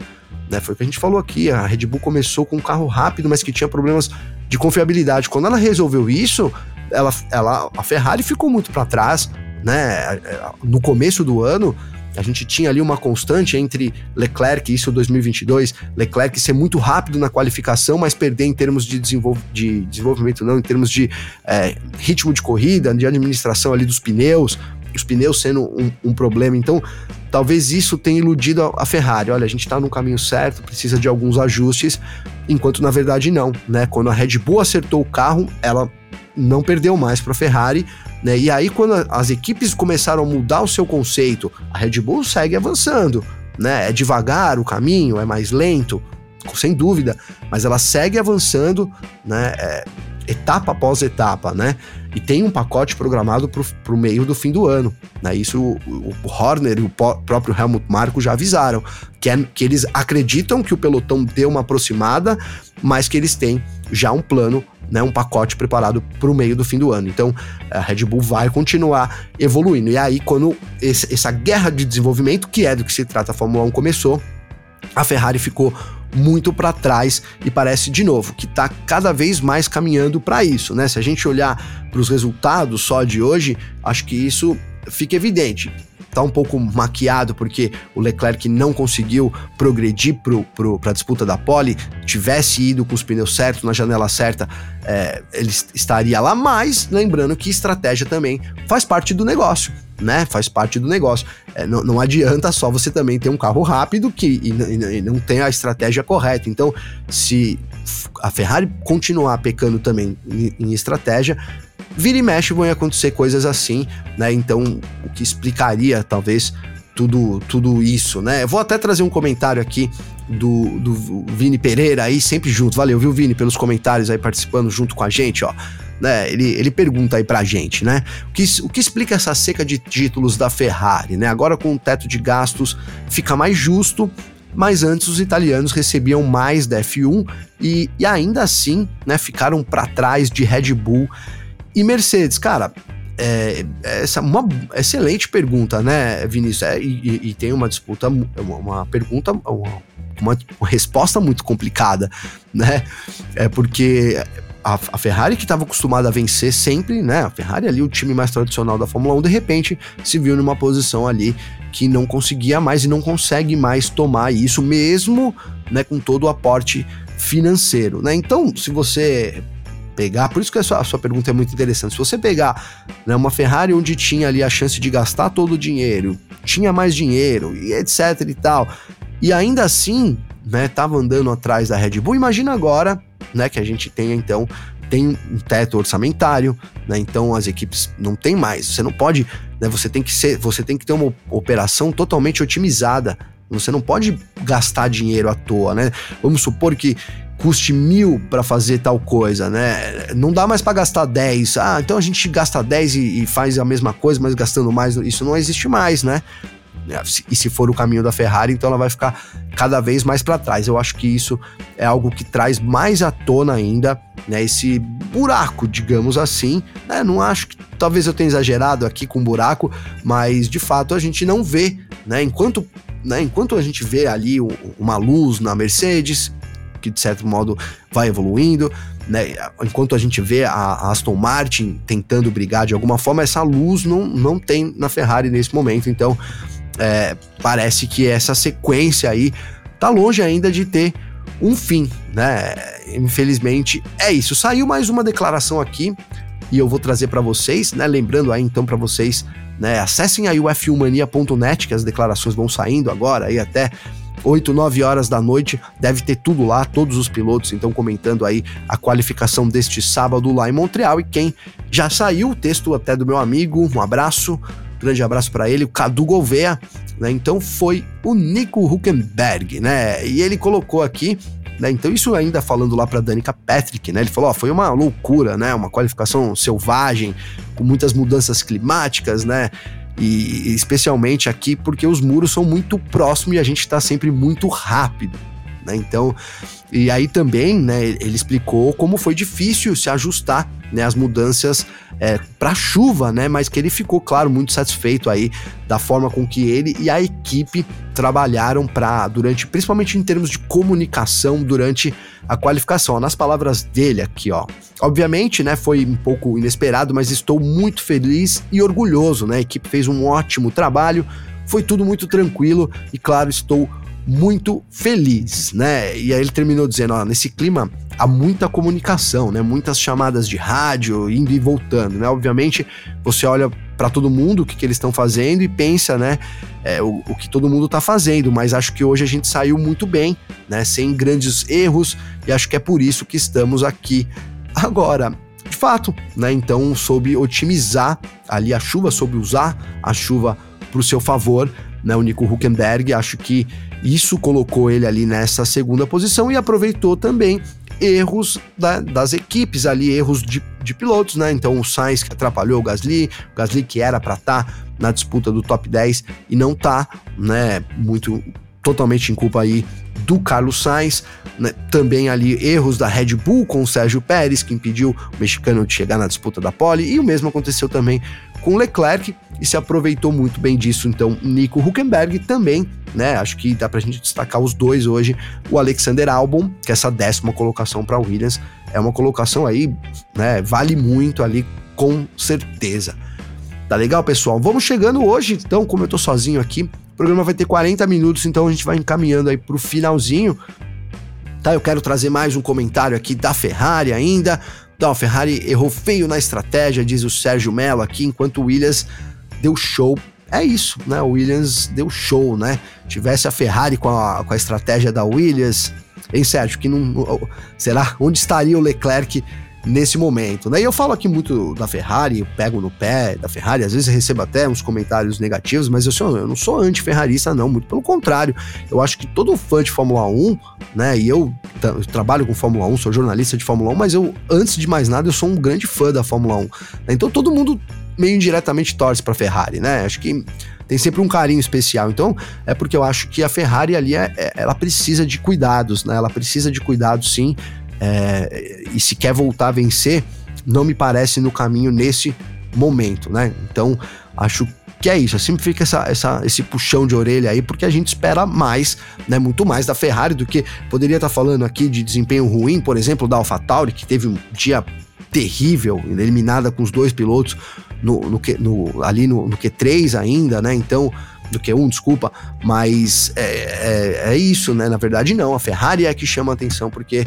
né? Foi o que a gente falou aqui. A Red Bull começou com um carro rápido, mas que tinha problemas de confiabilidade. Quando ela resolveu isso, ela, ela, a Ferrari ficou muito para trás. Né? No começo do ano, a gente tinha ali uma constante entre Leclerc, isso 2022, Leclerc ser muito rápido na qualificação, mas perder em termos de, de desenvolvimento, não, em termos de é, ritmo de corrida, de administração ali dos pneus, os pneus sendo um, um problema. Então, talvez isso tenha iludido a, Ferrari. Olha, a gente está no caminho certo, precisa de alguns ajustes, enquanto na verdade não, né? Quando a Red Bull acertou o carro, ela não perdeu mais para a Ferrari, né? E aí quando as equipes começaram a mudar o seu conceito, a Red Bull segue avançando, né? É devagar o caminho, é mais lento, sem dúvida, mas ela segue avançando, né? É, etapa após etapa, né? E tem um pacote programado para o meio do fim do ano. Né? Isso o, o Horner e o próprio Helmut Marko já avisaram, que, é, que eles acreditam que o pelotão deu uma aproximada, mas que eles têm já um plano né, um pacote preparado para o meio do fim do ano. Então, a Red Bull vai continuar evoluindo. E aí, quando esse, essa guerra de desenvolvimento, que é do que se trata a Fórmula 1, começou, a Ferrari ficou muito para trás e parece de novo que está cada vez mais caminhando para isso, né? Se a gente olhar para os resultados só de hoje, acho que isso fica evidente tá um pouco maquiado porque o Leclerc não conseguiu progredir para a disputa da pole. Tivesse ido com os pneus certos, na janela certa, é, ele estaria lá. Mas lembrando que estratégia também faz parte do negócio. Né, faz parte do negócio. É, não, não, adianta só você também ter um carro rápido que e, e, e não tem a estratégia correta. Então, se a Ferrari continuar pecando também em, em estratégia, vira e mexe vão acontecer coisas assim, né? Então, o que explicaria talvez tudo, tudo isso, né? Vou até trazer um comentário aqui do, do Vini Pereira aí, sempre junto. Valeu, viu, Vini, pelos comentários aí participando junto com a gente, ó. Né, ele, ele pergunta aí pra gente, né? O que, o que explica essa seca de títulos da Ferrari, né? Agora com o teto de gastos fica mais justo, mas antes os italianos recebiam mais da F1 e, e ainda assim, né, ficaram para trás de Red Bull e Mercedes, cara, é, essa é uma excelente pergunta, né, Vinícius? É, e, e, tem uma disputa, uma, uma pergunta, uma, uma, resposta muito complicada, né? É porque a, a Ferrari, que estava acostumada a vencer sempre, né? A Ferrari ali, o time mais tradicional da Fórmula 1, de repente se viu numa posição ali que não conseguia mais e não consegue mais tomar isso, mesmo né, com todo o aporte financeiro, né? Então, se você pegar, por isso que a sua, a sua pergunta é muito interessante. Se você pegar né, uma Ferrari onde tinha ali a chance de gastar todo o dinheiro, tinha mais dinheiro e etc e tal, e ainda assim, né, tava andando atrás da Red Bull, imagina agora, né, que a gente tem então tem um teto orçamentário, né? Então as equipes não tem mais. Você não pode, né? Você tem que ser, você tem que ter uma operação totalmente otimizada. Você não pode gastar dinheiro à toa, né? Vamos supor que custe mil para fazer tal coisa, né? Não dá mais para gastar 10. Ah, então a gente gasta 10 e, e, faz a mesma coisa, mas gastando mais. Isso não existe mais, né? E se for o caminho da Ferrari, então ela vai ficar cada vez mais para trás. Eu acho que isso é algo que traz mais à tona ainda, né? Esse buraco, digamos assim. Né? Não acho que talvez eu tenha exagerado aqui com buraco, mas de fato a gente não vê, né? Enquanto, né? Enquanto a gente vê ali uma luz na Mercedes, que de certo modo vai evoluindo, né? Enquanto a gente vê a, Aston Martin tentando brigar de alguma forma, essa luz não, não tem na Ferrari nesse momento. Então, é, parece que essa sequência aí tá longe ainda de ter um fim, né? Infelizmente é isso. Saiu mais uma declaração aqui e eu vou trazer para vocês, né? Lembrando aí então para vocês, né? Acessem aí o f1mania.net que as declarações vão saindo agora aí até 8, 9 horas da noite, deve ter tudo lá, todos os pilotos, então comentando aí a qualificação deste sábado lá em Montreal. E quem já saiu, o texto até do meu amigo, um abraço, grande abraço para ele, o Cadu Gouveia, né? Então foi o Nico Huckenberg, né? E ele colocou aqui né? Então, isso ainda falando lá para Danica Patrick, né? Ele falou: ó, foi uma loucura, né? Uma qualificação selvagem, com muitas mudanças climáticas, né? E especialmente aqui porque os muros são muito próximos e a gente está sempre muito rápido. Né? Então, e aí também, né, ele explicou como foi difícil se ajustar né, as mudanças é, para chuva, né? Mas que ele ficou, claro, muito satisfeito aí da forma com que ele e a equipe trabalharam para durante, principalmente em termos de comunicação durante a qualificação. Nas palavras dele aqui, ó. Obviamente, né, foi um pouco inesperado, mas estou muito feliz e orgulhoso, né? A equipe fez um ótimo trabalho, foi tudo muito tranquilo e, claro, estou muito feliz, né? E aí ele terminou dizendo, ó, nesse clima há muita comunicação, né? Muitas chamadas de rádio indo e voltando, né? Obviamente, você olha para todo mundo o que, que eles estão fazendo e pensa, né, é, o, o, que todo mundo está fazendo, mas acho que hoje a gente saiu muito bem, né, sem grandes erros e acho que é por isso que estamos aqui agora. De fato, né, então soube otimizar ali a chuva, soube usar a chuva para o seu favor, né, o Nico Huckenberg, acho que isso colocou ele ali nessa segunda posição e aproveitou também erros da, das equipes ali, erros de, de, pilotos, né? Então o Sainz que atrapalhou o Gasly, o Gasly que era para estar tá na disputa do top 10 e não tá, né? Muito totalmente em culpa aí do Carlos Sainz, né? também ali erros da Red Bull com o Sérgio Pérez, que impediu o mexicano de chegar na disputa da pole, e o mesmo aconteceu também com Leclerc e se aproveitou muito bem disso. Então, Nico Huckenberg também, né? Acho que dá pra gente destacar os dois hoje. O Alexander Albon, que essa décima colocação para Williams, é uma colocação aí, né? Vale muito ali, com certeza. Tá legal, pessoal? Vamos chegando hoje, então, como eu tô sozinho aqui, o programa vai ter 40 minutos, então a gente vai encaminhando aí pro finalzinho. Tá, eu quero trazer mais um comentário aqui da Ferrari ainda. Então, a Ferrari errou feio na estratégia, diz o Sérgio Mello aqui, enquanto o Williams deu show. É isso, né? O Williams deu show, né? Tivesse a Ferrari com a, com a estratégia da Williams, hein, Sérgio? Que não, será? Onde estaria o Leclerc nesse momento. Né? E eu falo aqui muito da Ferrari, eu pego no pé da Ferrari, às vezes recebo até uns comentários negativos, mas eu, sou, eu não sou anti-ferrarista, não, muito pelo contrário. Eu acho que todo fã de Fórmula 1, né? E eu, eu, trabalho com Fórmula 1, sou jornalista de Fórmula 1, mas eu, antes de mais nada, eu sou um grande fã da Fórmula 1. Né? Então todo mundo meio indiretamente torce para Ferrari, né? Acho que tem sempre um carinho especial. Então, é porque eu acho que a Ferrari ali é, é, ela precisa de cuidados, né? Ela precisa de cuidados sim é, e se quer voltar a vencer, não me parece no caminho nesse momento, né? Então, acho que é isso. Sempre fica essa, essa, esse puxão de orelha aí, porque a gente espera mais, né? Muito mais da Ferrari do que poderia estar falando aqui de desempenho ruim, por exemplo, da AlphaTauri, que teve um dia terrível, eliminada com os dois pilotos no, no, no ali no, no Q3 ainda, né? Então, do Q1, desculpa, mas é, é, é, isso, né? Na verdade, não. A Ferrari é que chama a atenção, porque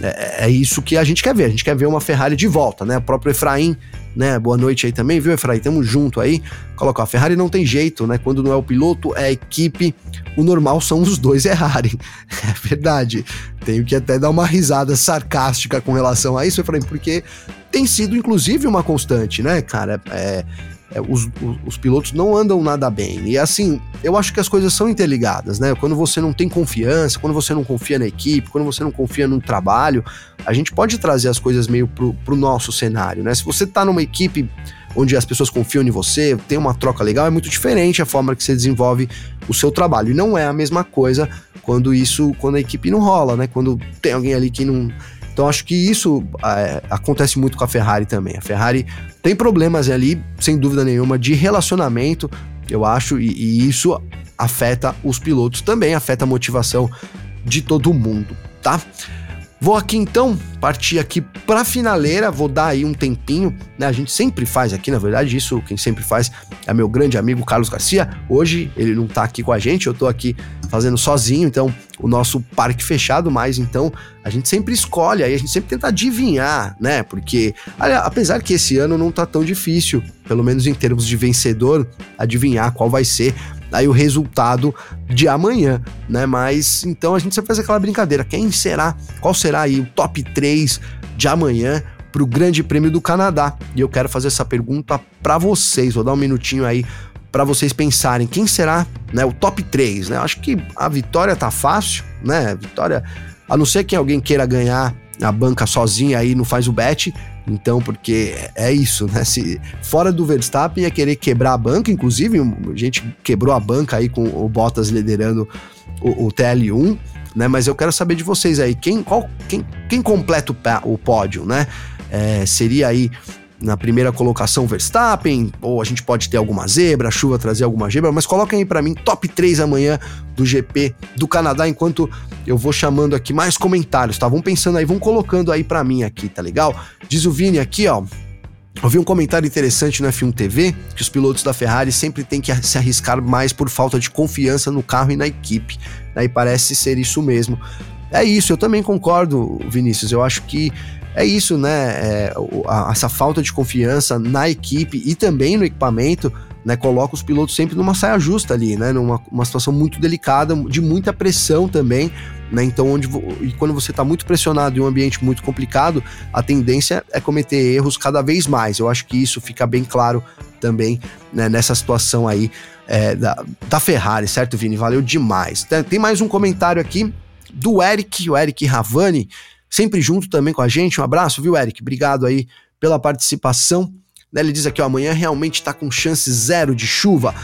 é, é, isso que a gente quer ver. A gente quer ver uma Ferrari de volta, né? O próprio Efraim, né? Boa noite aí também, viu, Efraim? Tamo junto aí. Coloca, a Ferrari não tem jeito, né? Quando não é o piloto, é a equipe. O normal são os dois errarem. É verdade. Tenho que até dar uma risada sarcástica com relação a isso, Efraim, porque tem sido, inclusive, uma constante, né, cara? É, é, os, os, os, pilotos não andam nada bem. E assim, eu acho que as coisas são interligadas, né? Quando você não tem confiança, quando você não confia na equipe, quando você não confia no trabalho, a gente pode trazer as coisas meio pro, pro nosso cenário, né? Se você tá numa equipe onde as pessoas confiam em você, tem uma troca legal, é muito diferente a forma que você desenvolve o seu trabalho. E não é a mesma coisa quando isso, quando a equipe não rola, né? Quando tem alguém ali que não então acho que isso é, acontece muito com a Ferrari também. A Ferrari tem problemas ali, sem dúvida nenhuma, de relacionamento, eu acho, e, e isso afeta os pilotos também, afeta a motivação de todo mundo, tá? Vou aqui então partir aqui para finaleira, vou dar aí um tempinho, né? A gente sempre faz aqui, na verdade, isso quem sempre faz é meu grande amigo Carlos Garcia. Hoje ele não tá aqui com a gente, eu tô aqui fazendo sozinho, então o nosso parque fechado, mas então a gente sempre escolhe, aí a gente sempre tenta adivinhar, né? Porque apesar que esse ano não tá tão difícil, pelo menos em termos de vencedor, adivinhar qual vai ser aí o resultado de amanhã, né? Mas então a gente sempre faz aquela brincadeira, quem será, qual será aí o top 3 de amanhã para o Grande Prêmio do Canadá? E eu quero fazer essa pergunta para vocês, vou dar um minutinho aí para vocês pensarem quem será, né, o top 3, né? Acho que a vitória tá fácil, né? Vitória, a não ser que alguém queira ganhar a banca sozinha aí não faz o bet, então, porque é isso, né? Se fora do Verstappen ia querer quebrar a banca, inclusive, a gente quebrou a banca aí com o Bottas liderando o, o TL1, né? Mas eu quero saber de vocês aí, quem, qual, quem, quem completa o, o pódio, né? É, seria aí na primeira colocação Verstappen, ou a gente pode ter alguma zebra, chuva trazer alguma zebra, mas coloquem aí para mim top 3 amanhã do GP do Canadá, enquanto eu vou chamando aqui mais comentários, tá? Vão pensando aí, vão colocando aí para mim aqui, tá legal? Diz o Vini aqui, ó, eu vi um comentário interessante no F1 TV que os pilotos da Ferrari sempre têm que se arriscar mais por falta de confiança no carro e na equipe. E parece ser isso mesmo. É isso, eu também concordo, Vinícius. Eu acho que é isso, né? É, a, essa falta de confiança na equipe e também no equipamento, né? Coloca os pilotos sempre numa saia justa ali, né? Numa uma situação muito delicada, de muita pressão também, né? Então, onde e quando você está muito pressionado em um ambiente muito complicado, a tendência é cometer erros cada vez mais. Eu acho que isso fica bem claro também né, nessa situação aí é, da, da Ferrari, certo, Vini? Valeu demais. Tem mais um comentário aqui do Eric, o Eric Ravani sempre junto também com a gente. Um abraço, viu, Eric? Obrigado aí pela participação. Né, ele diz aqui, ó, amanhã realmente está com chance zero de chuva.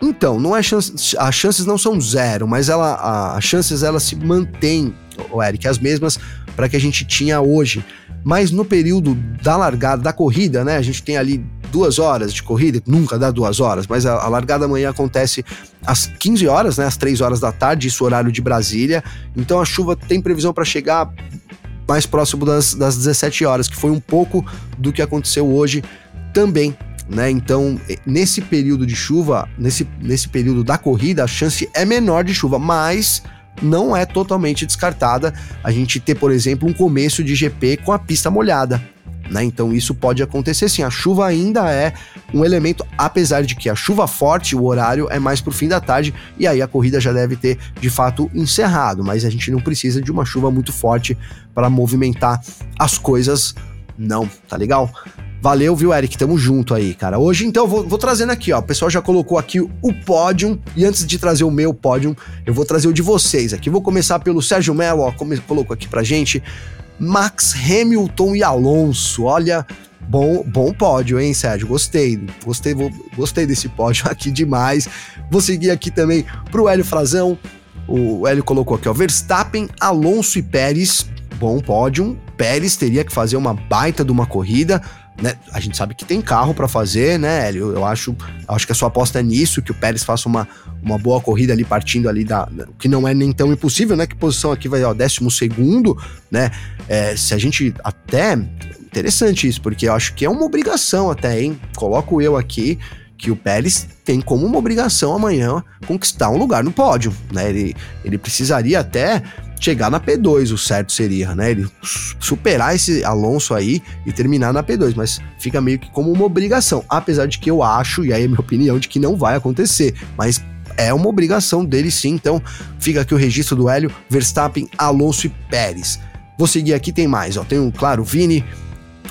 Então, não é chance, as chances não são zero, mas ela, as chances elas se mantêm, o Eric, as mesmas para que a gente tinha hoje. Mas no período da largada da corrida, né, a gente tem ali duas horas de corrida, nunca dá duas horas, mas a, a largada amanhã acontece às 15 horas, né, às 3 horas da tarde, isso horário de Brasília. Então a chuva tem previsão para chegar mais próximo das, das 17 horas, que foi um pouco do que aconteceu hoje também. Né? Então, nesse período de chuva, nesse, nesse período da corrida, a chance é menor de chuva, mas não é totalmente descartada a gente ter, por exemplo, um começo de GP com a pista molhada né? Então isso pode acontecer sim. A chuva ainda é um elemento, apesar de que a chuva forte, o horário é mais pro fim da tarde e aí a corrida já deve ter de fato encerrado, mas a gente não precisa de uma chuva muito forte para movimentar as coisas, não, tá legal? Valeu, viu, Eric? Tamo junto aí, cara. Hoje, então, vou, vou trazendo aqui, ó. O pessoal já colocou aqui o pódio. E antes de trazer o meu pódio, eu vou trazer o de vocês aqui. Vou começar pelo Sérgio Melo, ó. Como colocou aqui pra gente. Max Hamilton e Alonso. Olha, bom, bom pódio, hein, Sérgio? Gostei, gostei, gostei desse pódio aqui demais. Vou seguir aqui também pro Hélio Frazão. O Hélio colocou aqui, ó, Verstappen, Alonso e Pérez. Bom pódio. Pérez teria que fazer uma baita de uma corrida. Né? A gente sabe que tem carro para fazer, né, Hélio? Eu acho, acho que a sua aposta é nisso, que o Pérez faça uma, uma boa corrida ali, partindo ali da. que não é nem tão impossível, né? Que posição aqui vai, ó, décimo segundo, né? É, se a gente até. Interessante isso, porque eu acho que é uma obrigação até, hein? Coloco eu aqui que o Pérez tem como uma obrigação amanhã conquistar um lugar no pódio, né? Ele, ele precisaria até chegar na P2, o certo seria, né? Ele superar esse Alonso aí e terminar na P2, mas fica meio que como uma obrigação, apesar de que eu acho, e aí é minha opinião, de que não vai acontecer, mas é uma obrigação dele sim, então fica aqui o registro do Hélio, Verstappen, Alonso e Pérez. Vou seguir aqui, tem mais, ó, tem um, claro, Vini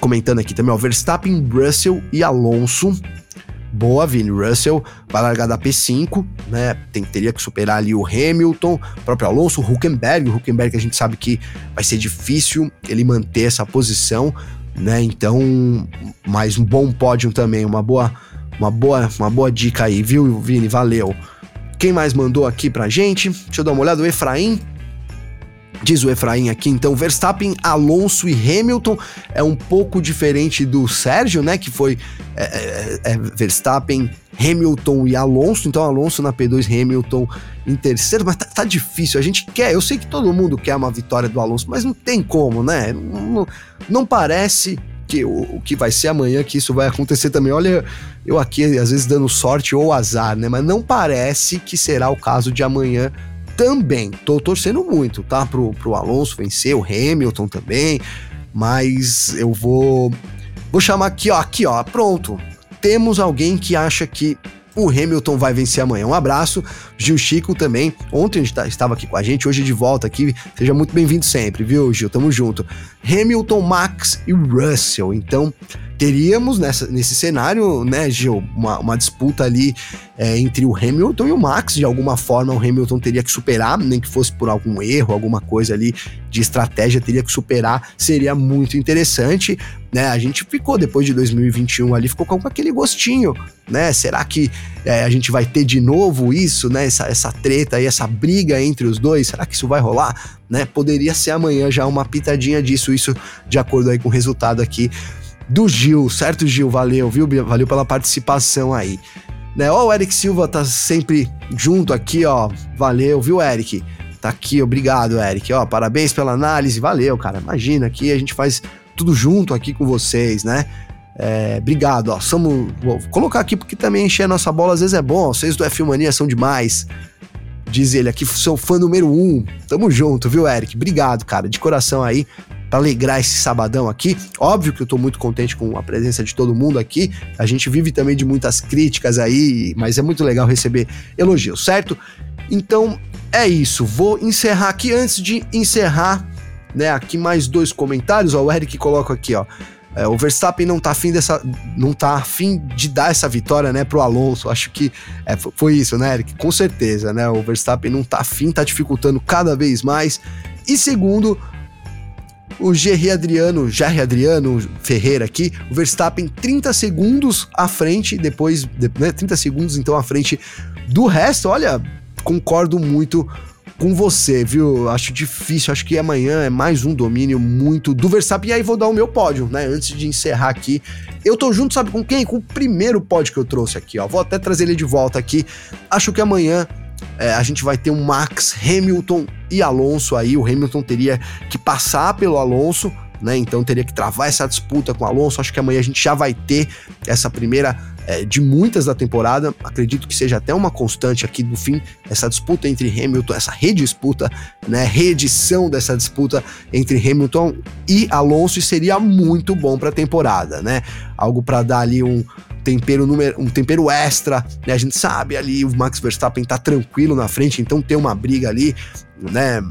comentando aqui também, ó, Verstappen, Russell e Alonso boa, Vini Russell vai largar da P5, né? Tem, teria que superar ali o Hamilton, o próprio Alonso, o Huckenberg. O Huckenberg a gente sabe que vai ser difícil ele manter essa posição, né? Então, mais um bom pódio também, uma boa, uma boa, uma boa dica aí, viu, Vini? Valeu. Quem mais mandou aqui pra gente? Deixa eu dar uma olhada, o Efraim Diz o Efraim aqui, então, Verstappen, Alonso e Hamilton é um pouco diferente do Sérgio, né? Que foi é, é, é, Verstappen, Hamilton e Alonso. Então, Alonso na P2, Hamilton em terceiro, mas tá, tá, difícil. A gente quer, eu sei que todo mundo quer uma vitória do Alonso, mas não tem como, né? Não, não parece que o, o, que vai ser amanhã que isso vai acontecer também. Olha, eu aqui às vezes dando sorte ou azar, né? Mas não parece que será o caso de amanhã também. Tô torcendo muito, tá? Pro, pro Alonso vencer, o Hamilton também. Mas eu vou. Vou chamar aqui, ó. Aqui, ó. Pronto. Temos alguém que acha que o Hamilton vai vencer amanhã. Um abraço, Gil Chico também. Ontem tá, estava aqui com a gente, hoje de volta aqui. Seja muito bem-vindo sempre, viu, Gil? Tamo junto. Hamilton, Max e Russell. Então, teríamos nessa, nesse cenário, né, Gil, uma, uma disputa ali é, entre o Hamilton e o Max. De alguma forma, o Hamilton teria que superar, nem que fosse por algum erro, alguma coisa ali de estratégia, teria que superar. Seria muito interessante, né? A gente ficou depois de 2021 ali, ficou com aquele gostinho, né? Será que é, a gente vai ter de novo isso, né? Essa, essa treta aí, essa briga entre os dois? Será que isso vai rolar? Né? Poderia ser amanhã já uma pitadinha disso, isso de acordo aí com o resultado aqui do Gil, certo, Gil? Valeu, viu? Valeu pela participação aí. Né? Ó, o Eric Silva tá sempre junto aqui, ó. Valeu, viu, Eric? Tá aqui, obrigado, Eric. Ó, parabéns pela análise, valeu, cara. Imagina aqui a gente faz tudo junto aqui com vocês, né? É, obrigado, ó. Somos, vou colocar aqui porque também encher a nossa bola às vezes é bom. Vocês do F Mania são demais. Diz ele aqui, sou fã número um. Tamo junto, viu, Eric? Obrigado, cara, de coração aí para alegrar esse sabadão aqui. Óbvio que eu tô muito contente com a presença de todo mundo aqui. A gente vive também de muitas críticas aí, mas é muito legal receber elogios, certo? Então é isso. Vou encerrar aqui antes de encerrar, né? Aqui mais dois comentários. Ó, o Eric coloca aqui, ó. É, o Verstappen não tá afim dessa. não tá afim de dar essa vitória, né, pro Alonso. Acho que é, foi isso, né, Eric? Com certeza, né? O Verstappen não tá afim, tá dificultando cada vez mais. E segundo, o Gerry Adriano, Jerry Adriano Ferreira aqui, o Verstappen 30 segundos à frente, depois, né, 30 segundos então à frente do resto. Olha, concordo muito com você, viu? Acho difícil, acho que amanhã é mais um domínio muito do Verstappen. E aí vou dar o meu pódio, né? Antes de encerrar aqui. Eu tô junto, sabe com quem? Com o primeiro pódio que eu trouxe aqui, ó. Vou até trazer ele de volta aqui. Acho que amanhã é, a gente vai ter um Max, Hamilton e Alonso aí. O Hamilton teria que passar pelo Alonso, né? Então teria que travar essa disputa com o Alonso. Acho que amanhã a gente já vai ter essa primeira é, de muitas da temporada. Acredito que seja até uma constante aqui do fim, essa disputa entre Hamilton, essa redisputa, né? Reedição dessa disputa entre Hamilton e Alonso e seria muito bom para a temporada, né? Algo para dar ali um tempero um tempero extra, né? A gente sabe ali o Max Verstappen tá tranquilo na frente, então ter uma briga ali, né,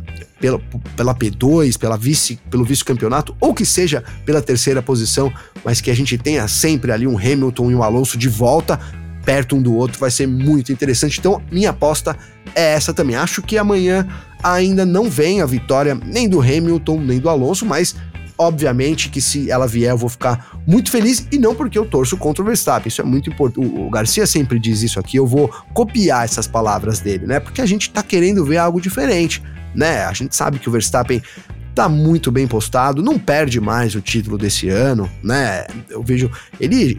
pela, pela P2, pela vice, pelo vice-campeonato, ou que seja pela terceira posição, mas que a gente tenha sempre ali um Hamilton e um Alonso de volta perto um do outro, vai ser muito interessante. Então, minha aposta é essa também. Acho que amanhã ainda não vem a vitória nem do Hamilton, nem do Alonso, mas Obviamente que se ela vier, eu vou ficar muito feliz e não porque eu torço contra o Verstappen. Isso é muito importante. O Garcia sempre diz isso aqui. Eu vou copiar essas palavras dele, né? Porque a gente tá querendo ver algo diferente, né? A gente sabe que o Verstappen tá muito bem postado, não perde mais o título desse ano, né? Eu vejo ele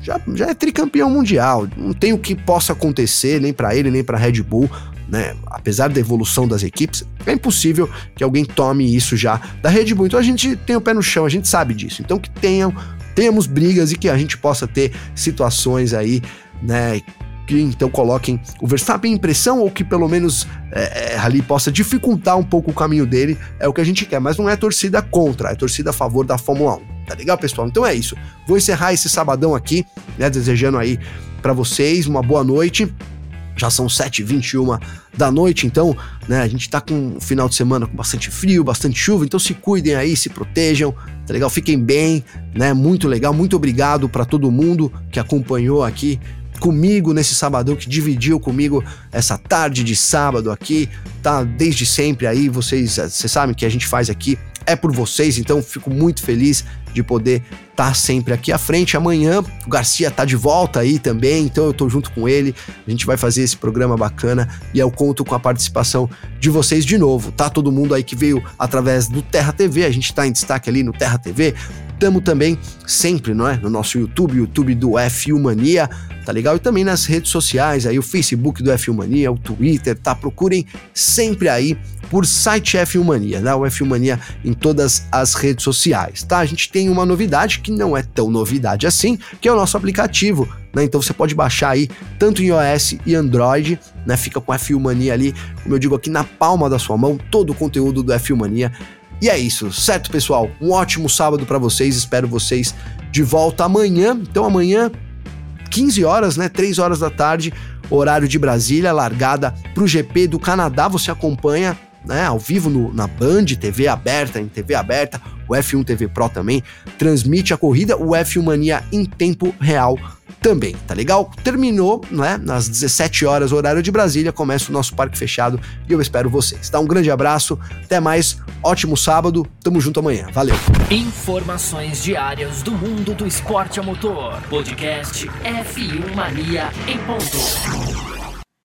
já, já é tricampeão mundial, não tem o que possa acontecer nem para ele nem para Red Bull né? Apesar da evolução das equipes, é impossível que alguém tome isso já da Red Bull. Então a gente tem o pé no chão, a gente sabe disso. Então que tenham, tenhamos brigas e que a gente possa ter situações aí, né? que então coloquem o Verstappen em pressão ou que pelo menos é, é, ali possa dificultar um pouco o caminho dele, é o que a gente quer, mas não é torcida contra, é torcida a favor da Fórmula 1. Tá legal, pessoal? Então é isso. Vou encerrar esse sabadão aqui, né, desejando aí para vocês uma boa noite já são 7h21 da noite, então, né, a gente tá com um final de semana com bastante frio, bastante chuva, então se cuidem aí, se protejam, tá legal? Fiquem bem, né? Muito legal, muito obrigado para todo mundo que acompanhou aqui comigo nesse sabadão, que dividiu comigo essa tarde de sábado aqui, tá? Desde sempre aí, vocês, vocês sabem que a gente faz aqui é por vocês, então fico muito feliz de poder estar tá sempre aqui à frente. Amanhã o Garcia tá de volta aí também, então eu tô junto com ele. A gente vai fazer esse programa bacana e eu conto com a participação de vocês de novo, tá? Todo mundo aí que veio através do Terra TV, a gente tá em destaque ali no Terra TV. Tamo também sempre, não é? No nosso YouTube, YouTube do F Mania, tá legal? E também nas redes sociais, aí o Facebook do F Mania, o Twitter, tá? Procurem sempre aí por site F Mania, né? O F Mania em todas as redes sociais, tá? A gente tem uma novidade que não é tão novidade assim, que é o nosso aplicativo, né? Então você pode baixar aí tanto em iOS e Android, né? Fica com F Mania ali, como eu digo aqui na palma da sua mão, todo o conteúdo do F Mania. E é isso, certo, pessoal? Um ótimo sábado para vocês, espero vocês de volta amanhã. Então amanhã 15 horas, né? 3 horas da tarde, horário de Brasília, largada para o GP do Canadá. Você acompanha né, ao vivo no, na Band, TV aberta, em TV aberta, o F1 TV Pro também transmite a corrida, o F1 Mania em tempo real também, tá legal? Terminou, né? Nas 17 horas, horário de Brasília, começa o nosso parque fechado e eu espero vocês. Tá? Um grande abraço, até mais, ótimo sábado, tamo junto amanhã, valeu. Informações diárias do mundo do esporte a motor. Podcast F1 Mania em ponto.